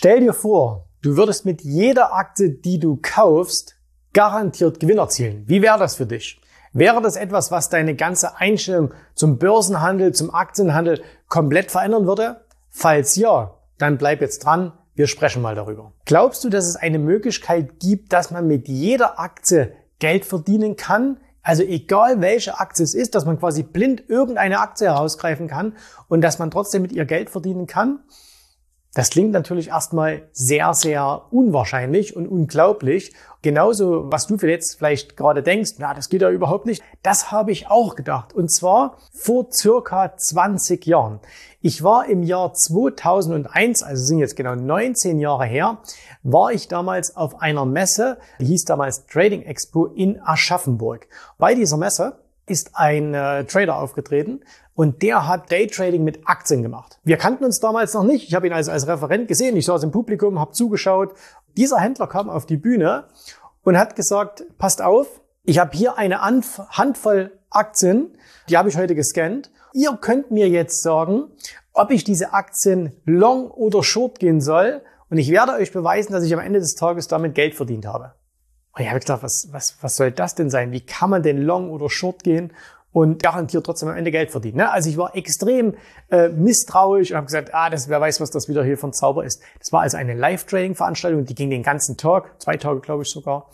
Stell dir vor, du würdest mit jeder Aktie, die du kaufst, garantiert Gewinn erzielen. Wie wäre das für dich? Wäre das etwas, was deine ganze Einstellung zum Börsenhandel, zum Aktienhandel komplett verändern würde? Falls ja, dann bleib jetzt dran. Wir sprechen mal darüber. Glaubst du, dass es eine Möglichkeit gibt, dass man mit jeder Aktie Geld verdienen kann? Also egal welche Aktie es ist, dass man quasi blind irgendeine Aktie herausgreifen kann und dass man trotzdem mit ihr Geld verdienen kann? Das klingt natürlich erstmal sehr, sehr unwahrscheinlich und unglaublich. Genauso, was du jetzt vielleicht gerade denkst, na, das geht ja überhaupt nicht. Das habe ich auch gedacht. Und zwar vor circa 20 Jahren. Ich war im Jahr 2001, also sind jetzt genau 19 Jahre her, war ich damals auf einer Messe, die hieß damals Trading Expo in Aschaffenburg. Bei dieser Messe ist ein äh, Trader aufgetreten und der hat Daytrading mit Aktien gemacht. Wir kannten uns damals noch nicht. Ich habe ihn also als Referent gesehen. Ich saß im Publikum, habe zugeschaut. Dieser Händler kam auf die Bühne und hat gesagt, passt auf, ich habe hier eine Handvoll Aktien, die habe ich heute gescannt. Ihr könnt mir jetzt sagen, ob ich diese Aktien long oder short gehen soll. Und ich werde euch beweisen, dass ich am Ende des Tages damit Geld verdient habe. Und ich habe gedacht, was, was, was soll das denn sein? Wie kann man denn long oder short gehen und garantiert trotzdem am Ende Geld verdienen? Ne? Also ich war extrem äh, misstrauisch und habe gesagt, ah, das, wer weiß, was das wieder hier von Zauber ist. Das war also eine Live-Trading-Veranstaltung, die ging den ganzen Tag, zwei Tage glaube ich sogar.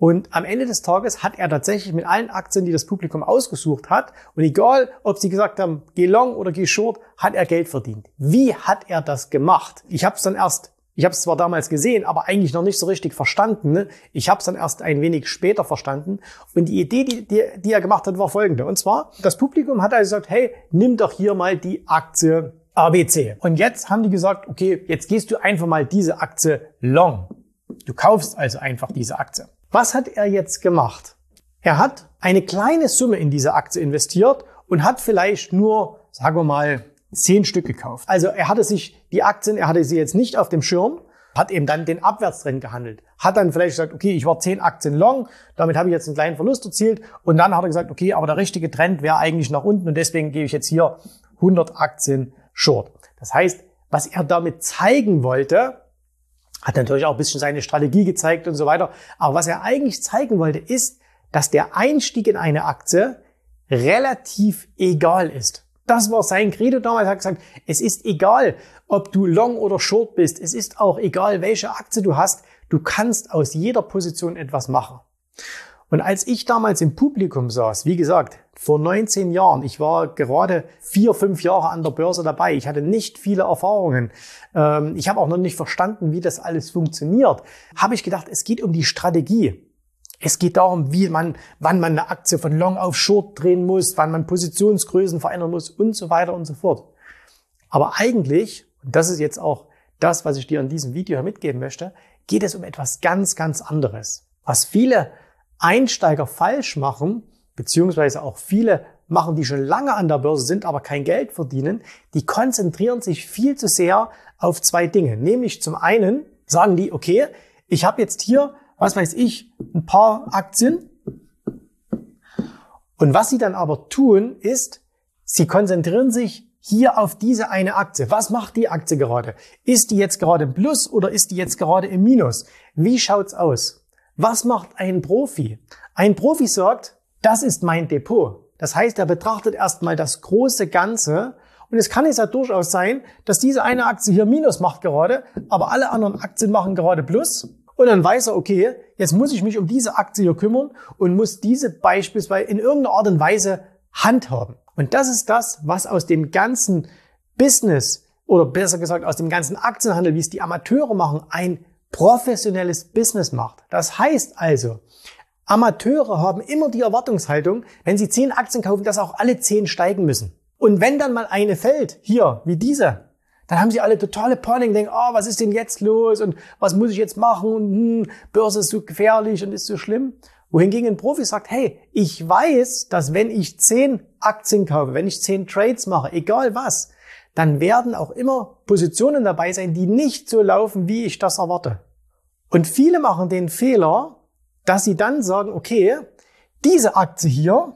Und am Ende des Tages hat er tatsächlich mit allen Aktien, die das Publikum ausgesucht hat, und egal, ob sie gesagt haben, geh long oder geh short, hat er Geld verdient. Wie hat er das gemacht? Ich habe es dann erst ich habe es zwar damals gesehen, aber eigentlich noch nicht so richtig verstanden. Ne? Ich habe es dann erst ein wenig später verstanden. Und die Idee, die, die, die er gemacht hat, war folgende. Und zwar, das Publikum hat also gesagt, hey, nimm doch hier mal die Aktie ABC. Und jetzt haben die gesagt, okay, jetzt gehst du einfach mal diese Aktie long. Du kaufst also einfach diese Aktie. Was hat er jetzt gemacht? Er hat eine kleine Summe in diese Aktie investiert und hat vielleicht nur, sagen wir mal, zehn Stück gekauft. Also er hatte sich die Aktien, er hatte sie jetzt nicht auf dem Schirm, hat eben dann den Abwärtstrend gehandelt. Hat dann vielleicht gesagt, okay, ich war zehn Aktien long, damit habe ich jetzt einen kleinen Verlust erzielt. Und dann hat er gesagt, okay, aber der richtige Trend wäre eigentlich nach unten und deswegen gebe ich jetzt hier 100 Aktien short. Das heißt, was er damit zeigen wollte, hat natürlich auch ein bisschen seine Strategie gezeigt und so weiter. Aber was er eigentlich zeigen wollte, ist, dass der Einstieg in eine Aktie relativ egal ist. Das war sein Credo damals. Er hat gesagt, es ist egal, ob du long oder short bist. Es ist auch egal, welche Aktie du hast. Du kannst aus jeder Position etwas machen. Und als ich damals im Publikum saß, wie gesagt, vor 19 Jahren, ich war gerade vier, fünf Jahre an der Börse dabei, ich hatte nicht viele Erfahrungen, ähm, ich habe auch noch nicht verstanden, wie das alles funktioniert, habe ich gedacht, es geht um die Strategie. Es geht darum, wie man, wann man eine Aktie von Long auf Short drehen muss, wann man Positionsgrößen verändern muss und so weiter und so fort. Aber eigentlich, und das ist jetzt auch das, was ich dir in diesem Video mitgeben möchte, geht es um etwas ganz, ganz anderes. Was viele Einsteiger falsch machen, beziehungsweise auch viele machen, die schon lange an der Börse sind, aber kein Geld verdienen, die konzentrieren sich viel zu sehr auf zwei Dinge. Nämlich zum einen sagen die, okay, ich habe jetzt hier was weiß ich, ein paar Aktien. Und was sie dann aber tun, ist, sie konzentrieren sich hier auf diese eine Aktie. Was macht die Aktie gerade? Ist die jetzt gerade im Plus oder ist die jetzt gerade im Minus? Wie schaut's aus? Was macht ein Profi? Ein Profi sagt, das ist mein Depot. Das heißt, er betrachtet erstmal das große Ganze Und es kann jetzt ja durchaus sein, dass diese eine Aktie hier Minus macht gerade, aber alle anderen Aktien machen gerade Plus. Und dann weiß er, okay, jetzt muss ich mich um diese Aktie hier kümmern und muss diese beispielsweise in irgendeiner Art und Weise handhaben. Und das ist das, was aus dem ganzen Business oder besser gesagt aus dem ganzen Aktienhandel, wie es die Amateure machen, ein professionelles Business macht. Das heißt also, Amateure haben immer die Erwartungshaltung, wenn sie zehn Aktien kaufen, dass auch alle zehn steigen müssen. Und wenn dann mal eine fällt, hier, wie diese, dann haben sie alle totale Panik, denken, oh, was ist denn jetzt los und was muss ich jetzt machen und hm, Börse ist so gefährlich und ist so schlimm. Wohingegen ein Profi sagt, hey, ich weiß, dass wenn ich zehn Aktien kaufe, wenn ich zehn Trades mache, egal was, dann werden auch immer Positionen dabei sein, die nicht so laufen, wie ich das erwarte. Und viele machen den Fehler, dass sie dann sagen, okay, diese Aktie hier,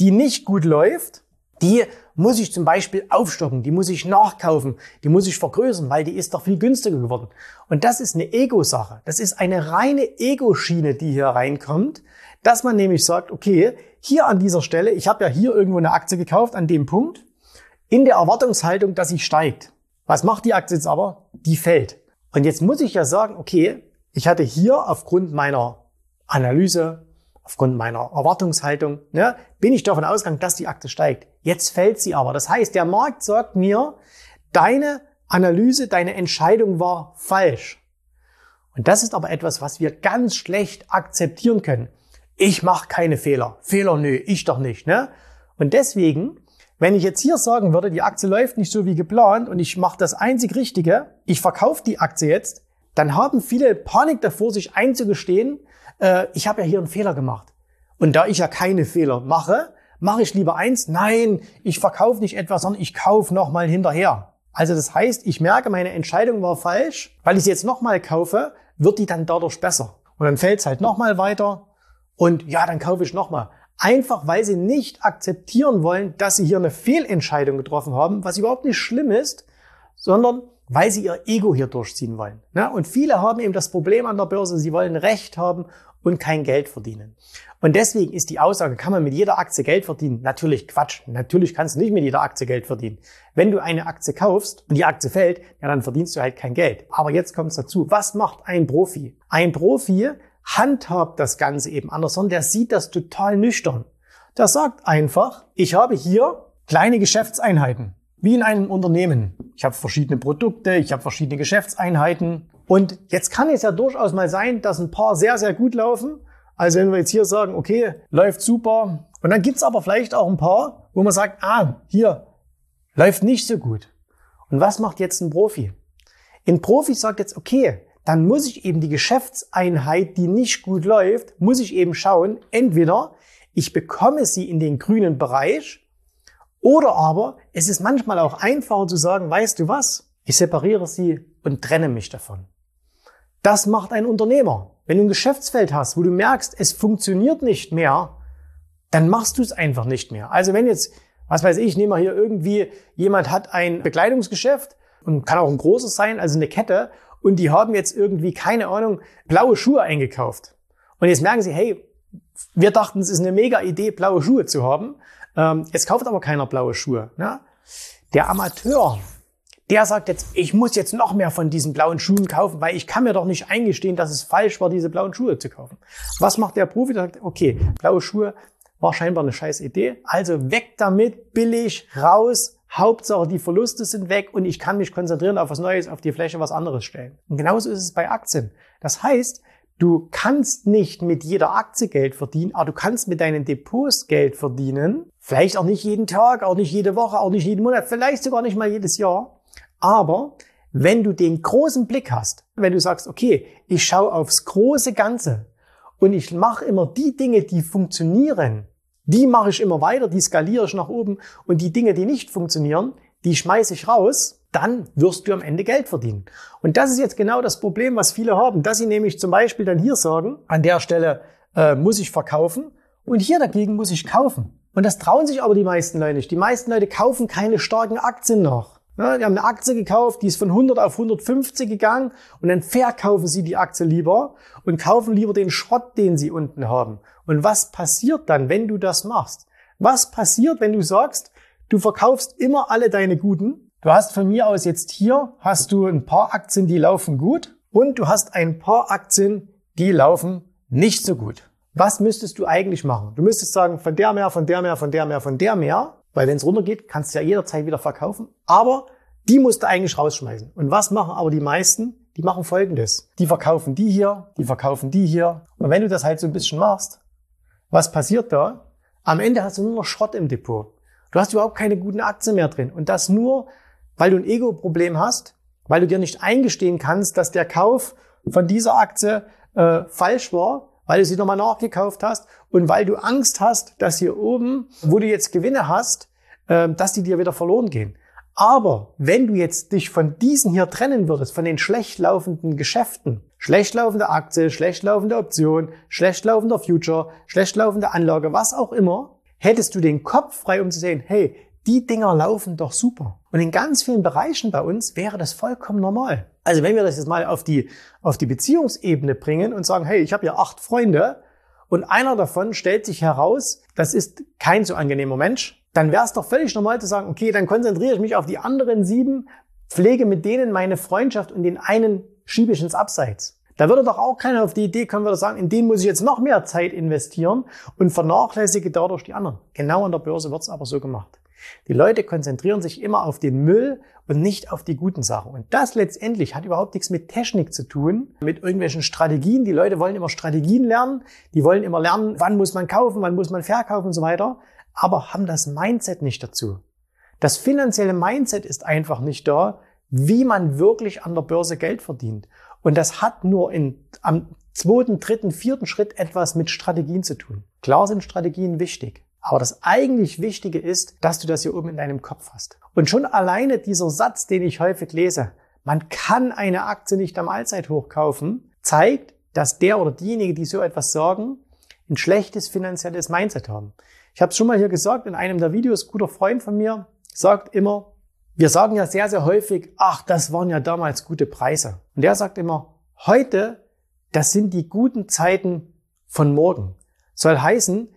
die nicht gut läuft, die muss ich zum Beispiel aufstocken, die muss ich nachkaufen, die muss ich vergrößern, weil die ist doch viel günstiger geworden. Und das ist eine Ego-Sache. Das ist eine reine Ego-Schiene, die hier reinkommt, dass man nämlich sagt, okay, hier an dieser Stelle, ich habe ja hier irgendwo eine Aktie gekauft, an dem Punkt, in der Erwartungshaltung, dass sie steigt. Was macht die Aktie jetzt aber? Die fällt. Und jetzt muss ich ja sagen, okay, ich hatte hier aufgrund meiner Analyse, aufgrund meiner Erwartungshaltung, ne, bin ich davon ausgegangen, dass die Aktie steigt. Jetzt fällt sie aber. Das heißt, der Markt sagt mir, deine Analyse, deine Entscheidung war falsch. Und das ist aber etwas, was wir ganz schlecht akzeptieren können. Ich mache keine Fehler. Fehler, nö, ich doch nicht. Ne? Und deswegen wenn ich jetzt hier sagen würde, die Aktie läuft nicht so wie geplant und ich mache das einzig Richtige, ich verkaufe die Aktie jetzt, dann haben viele Panik davor, sich einzugestehen, äh, ich habe ja hier einen Fehler gemacht. Und da ich ja keine Fehler mache, mache ich lieber eins, nein, ich verkaufe nicht etwas, sondern ich kaufe nochmal hinterher. Also das heißt, ich merke, meine Entscheidung war falsch, weil ich sie jetzt nochmal kaufe, wird die dann dadurch besser. Und dann fällt es halt nochmal weiter und ja, dann kaufe ich nochmal. Einfach weil sie nicht akzeptieren wollen, dass sie hier eine Fehlentscheidung getroffen haben, was überhaupt nicht schlimm ist, sondern weil sie ihr Ego hier durchziehen wollen. Und viele haben eben das Problem an der Börse, sie wollen Recht haben und kein Geld verdienen. Und deswegen ist die Aussage, kann man mit jeder Aktie Geld verdienen? Natürlich Quatsch. Natürlich kannst du nicht mit jeder Aktie Geld verdienen. Wenn du eine Aktie kaufst und die Aktie fällt, ja, dann verdienst du halt kein Geld. Aber jetzt kommt es dazu. Was macht ein Profi? Ein Profi handhabt das Ganze eben anders, sondern der sieht das total nüchtern. Der sagt einfach, ich habe hier kleine Geschäftseinheiten, wie in einem Unternehmen. Ich habe verschiedene Produkte, ich habe verschiedene Geschäftseinheiten. Und jetzt kann es ja durchaus mal sein, dass ein paar sehr, sehr gut laufen. Also wenn wir jetzt hier sagen, okay, läuft super. Und dann gibt's aber vielleicht auch ein paar, wo man sagt, ah, hier, läuft nicht so gut. Und was macht jetzt ein Profi? Ein Profi sagt jetzt, okay, dann muss ich eben die Geschäftseinheit, die nicht gut läuft, muss ich eben schauen, entweder ich bekomme sie in den grünen Bereich oder aber es ist manchmal auch einfacher zu sagen, weißt du was, ich separiere sie und trenne mich davon. Das macht ein Unternehmer. Wenn du ein Geschäftsfeld hast, wo du merkst, es funktioniert nicht mehr, dann machst du es einfach nicht mehr. Also wenn jetzt, was weiß ich, nehmen wir hier irgendwie, jemand hat ein Bekleidungsgeschäft und kann auch ein großes sein, also eine Kette, und die haben jetzt irgendwie, keine Ahnung, blaue Schuhe eingekauft. Und jetzt merken sie, hey, wir dachten, es ist eine mega Idee, blaue Schuhe zu haben. Ähm, jetzt kauft aber keiner blaue Schuhe. Ne? Der Amateur, der sagt jetzt, ich muss jetzt noch mehr von diesen blauen Schuhen kaufen, weil ich kann mir doch nicht eingestehen, dass es falsch war, diese blauen Schuhe zu kaufen. Was macht der Profi? Der sagt, okay, blaue Schuhe war scheinbar eine scheiß Idee. Also weg damit, billig, raus, Hauptsache, die Verluste sind weg und ich kann mich konzentrieren auf was Neues, auf die Fläche was anderes stellen. Und genauso ist es bei Aktien. Das heißt, du kannst nicht mit jeder Aktie Geld verdienen, aber du kannst mit deinen Depots Geld verdienen. Vielleicht auch nicht jeden Tag, auch nicht jede Woche, auch nicht jeden Monat, vielleicht sogar nicht mal jedes Jahr. Aber wenn du den großen Blick hast, wenn du sagst, okay, ich schaue aufs große Ganze und ich mache immer die Dinge, die funktionieren, die mache ich immer weiter, die skaliere ich nach oben und die Dinge, die nicht funktionieren, die schmeiße ich raus, dann wirst du am Ende Geld verdienen. Und das ist jetzt genau das Problem, was viele haben, dass sie nämlich zum Beispiel dann hier sagen, an der Stelle äh, muss ich verkaufen und hier dagegen muss ich kaufen. Und das trauen sich aber die meisten Leute nicht. Die meisten Leute kaufen keine starken Aktien noch. Ja, die haben eine Aktie gekauft, die ist von 100 auf 150 gegangen und dann verkaufen sie die Aktie lieber und kaufen lieber den Schrott, den sie unten haben. Und was passiert dann, wenn du das machst? Was passiert, wenn du sagst, Du verkaufst immer alle deine guten. Du hast von mir aus jetzt hier, hast du ein paar Aktien, die laufen gut und du hast ein paar Aktien, die laufen nicht so gut. Was müsstest du eigentlich machen? Du müsstest sagen, von der mehr, von der mehr, von der mehr, von der mehr. Weil wenn es runtergeht, kannst du ja jederzeit wieder verkaufen. Aber die musst du eigentlich rausschmeißen. Und was machen aber die meisten? Die machen Folgendes. Die verkaufen die hier, die verkaufen die hier. Und wenn du das halt so ein bisschen machst, was passiert da? Am Ende hast du nur noch Schrott im Depot. Du hast überhaupt keine guten Aktien mehr drin. Und das nur, weil du ein Ego-Problem hast, weil du dir nicht eingestehen kannst, dass der Kauf von dieser Aktie äh, falsch war, weil du sie nochmal nachgekauft hast und weil du Angst hast, dass hier oben, wo du jetzt Gewinne hast, äh, dass die dir wieder verloren gehen. Aber wenn du jetzt dich von diesen hier trennen würdest, von den schlecht laufenden Geschäften, schlecht laufende Aktie, schlecht laufende Option, schlecht laufender Future, schlecht laufende Anlage, was auch immer, hättest du den Kopf frei, um zu sehen, hey, die Dinger laufen doch super. Und in ganz vielen Bereichen bei uns wäre das vollkommen normal. Also wenn wir das jetzt mal auf die, auf die Beziehungsebene bringen und sagen, hey, ich habe ja acht Freunde und einer davon stellt sich heraus, das ist kein so angenehmer Mensch, dann wäre es doch völlig normal zu sagen, okay, dann konzentriere ich mich auf die anderen sieben, pflege mit denen meine Freundschaft und den einen schiebe ich ins Abseits. Da würde doch auch keiner auf die Idee kommen, würde sagen, in den muss ich jetzt noch mehr Zeit investieren und vernachlässige dadurch die anderen. Genau an der Börse wird es aber so gemacht. Die Leute konzentrieren sich immer auf den Müll und nicht auf die guten Sachen. Und das letztendlich hat überhaupt nichts mit Technik zu tun, mit irgendwelchen Strategien. Die Leute wollen immer Strategien lernen, die wollen immer lernen, wann muss man kaufen, wann muss man verkaufen und so weiter, aber haben das Mindset nicht dazu. Das finanzielle Mindset ist einfach nicht da, wie man wirklich an der Börse Geld verdient. Und das hat nur in, am zweiten, dritten, vierten Schritt etwas mit Strategien zu tun. Klar sind Strategien wichtig. Aber das eigentlich Wichtige ist, dass du das hier oben in deinem Kopf hast. Und schon alleine dieser Satz, den ich häufig lese, man kann eine Aktie nicht am Allzeithoch kaufen, zeigt, dass der oder diejenige, die so etwas sagen, ein schlechtes finanzielles Mindset haben. Ich habe es schon mal hier gesagt in einem der Videos, ein guter Freund von mir sagt immer, wir sagen ja sehr, sehr häufig, ach, das waren ja damals gute Preise. Und der sagt immer, heute, das sind die guten Zeiten von morgen. Soll heißen,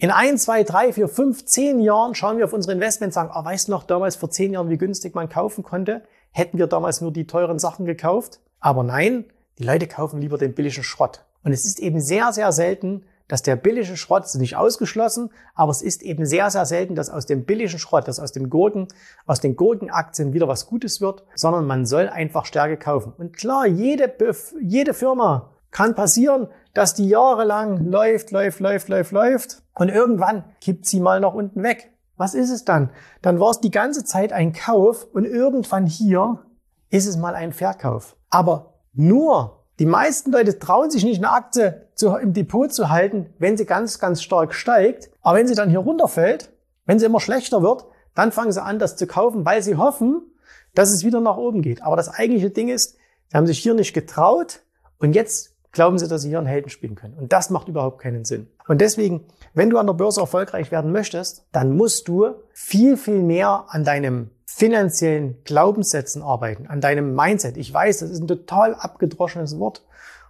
in ein, zwei, drei, vier, fünf, zehn Jahren schauen wir auf unsere Investments und sagen, oh, weißt du noch damals vor zehn Jahren, wie günstig man kaufen konnte? Hätten wir damals nur die teuren Sachen gekauft? Aber nein, die Leute kaufen lieber den billigen Schrott. Und es ist eben sehr, sehr selten, dass der billige Schrott, ist nicht ausgeschlossen, aber es ist eben sehr, sehr selten, dass aus dem billigen Schrott, dass aus dem Gurken, aus den Gurkenaktien wieder was Gutes wird, sondern man soll einfach Stärke kaufen. Und klar, jede, jede Firma kann passieren, dass die jahrelang läuft, läuft, läuft, läuft, läuft und irgendwann kippt sie mal nach unten weg. Was ist es dann? Dann war es die ganze Zeit ein Kauf und irgendwann hier ist es mal ein Verkauf. Aber nur die meisten Leute trauen sich nicht eine Aktie zu, im Depot zu halten, wenn sie ganz, ganz stark steigt. Aber wenn sie dann hier runterfällt, wenn sie immer schlechter wird, dann fangen sie an, das zu kaufen, weil sie hoffen, dass es wieder nach oben geht. Aber das eigentliche Ding ist, sie haben sich hier nicht getraut und jetzt glauben sie, dass sie hier einen Helden spielen können. Und das macht überhaupt keinen Sinn. Und deswegen, wenn du an der Börse erfolgreich werden möchtest, dann musst du viel, viel mehr an deinem finanziellen Glaubenssätzen arbeiten, an deinem Mindset. Ich weiß, das ist ein total abgedroschenes Wort.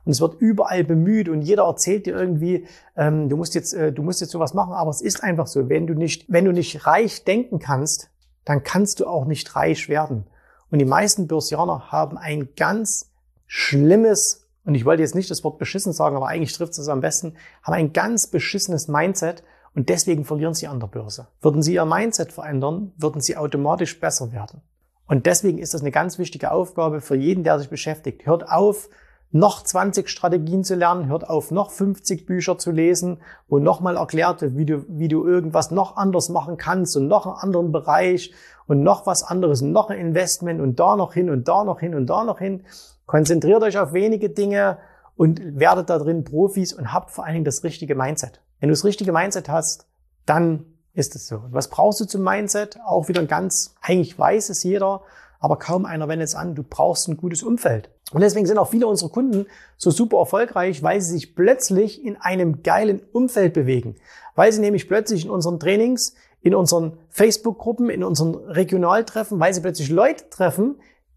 Und es wird überall bemüht und jeder erzählt dir irgendwie, ähm, du musst jetzt, äh, du musst jetzt sowas machen. Aber es ist einfach so, wenn du nicht, wenn du nicht reich denken kannst, dann kannst du auch nicht reich werden. Und die meisten Börsianer haben ein ganz schlimmes und ich wollte jetzt nicht das Wort beschissen sagen, aber eigentlich trifft es am besten, haben ein ganz beschissenes Mindset und deswegen verlieren sie an der Börse. Würden sie ihr Mindset verändern, würden sie automatisch besser werden. Und deswegen ist das eine ganz wichtige Aufgabe für jeden, der sich beschäftigt. Hört auf, noch 20 Strategien zu lernen, hört auf, noch 50 Bücher zu lesen, wo nochmal erklärt wird, wie du, wie du irgendwas noch anders machen kannst und noch einen anderen Bereich und noch was anderes und noch ein Investment und da noch hin und da noch hin und da noch hin. Konzentriert euch auf wenige Dinge und werdet da drin Profis und habt vor allen Dingen das richtige Mindset. Wenn du das richtige Mindset hast, dann ist es so. Und was brauchst du zum Mindset? Auch wieder ein ganz, eigentlich weiß es jeder, aber kaum einer wendet es an. Du brauchst ein gutes Umfeld. Und deswegen sind auch viele unserer Kunden so super erfolgreich, weil sie sich plötzlich in einem geilen Umfeld bewegen. Weil sie nämlich plötzlich in unseren Trainings, in unseren Facebook-Gruppen, in unseren Regionaltreffen, weil sie plötzlich Leute treffen,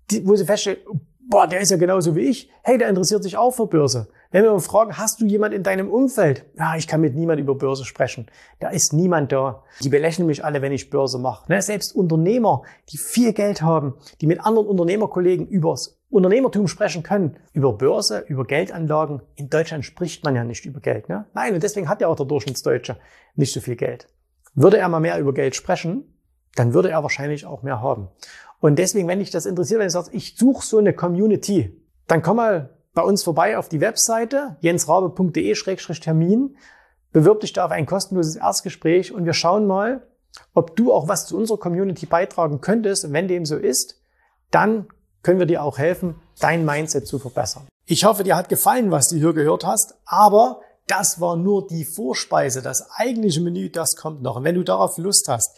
die, wo sie feststellen, boah, der ist ja genauso wie ich. Hey, der interessiert sich auch für Börse. Wenn wir fragen, hast du jemand in deinem Umfeld? Ja, ich kann mit niemand über Börse sprechen. Da ist niemand da. Die belächeln mich alle, wenn ich Börse mache. Ne? Selbst Unternehmer, die viel Geld haben, die mit anderen Unternehmerkollegen übers Unternehmertum sprechen können. Über Börse, über Geldanlagen. In Deutschland spricht man ja nicht über Geld. Ne? Nein, und deswegen hat ja auch der Durchschnittsdeutsche nicht so viel Geld. Würde er mal mehr über Geld sprechen, dann würde er wahrscheinlich auch mehr haben. Und deswegen, wenn dich das interessiert, wenn du sagst, ich suche so eine Community, dann komm mal bei uns vorbei auf die Webseite jensrabe.de-termin, bewirb dich da auf ein kostenloses Erstgespräch und wir schauen mal, ob du auch was zu unserer Community beitragen könntest. Und wenn dem so ist, dann können wir dir auch helfen, dein Mindset zu verbessern. Ich hoffe, dir hat gefallen, was du hier gehört hast, aber das war nur die Vorspeise. Das eigentliche Menü, das kommt noch. Und wenn du darauf Lust hast,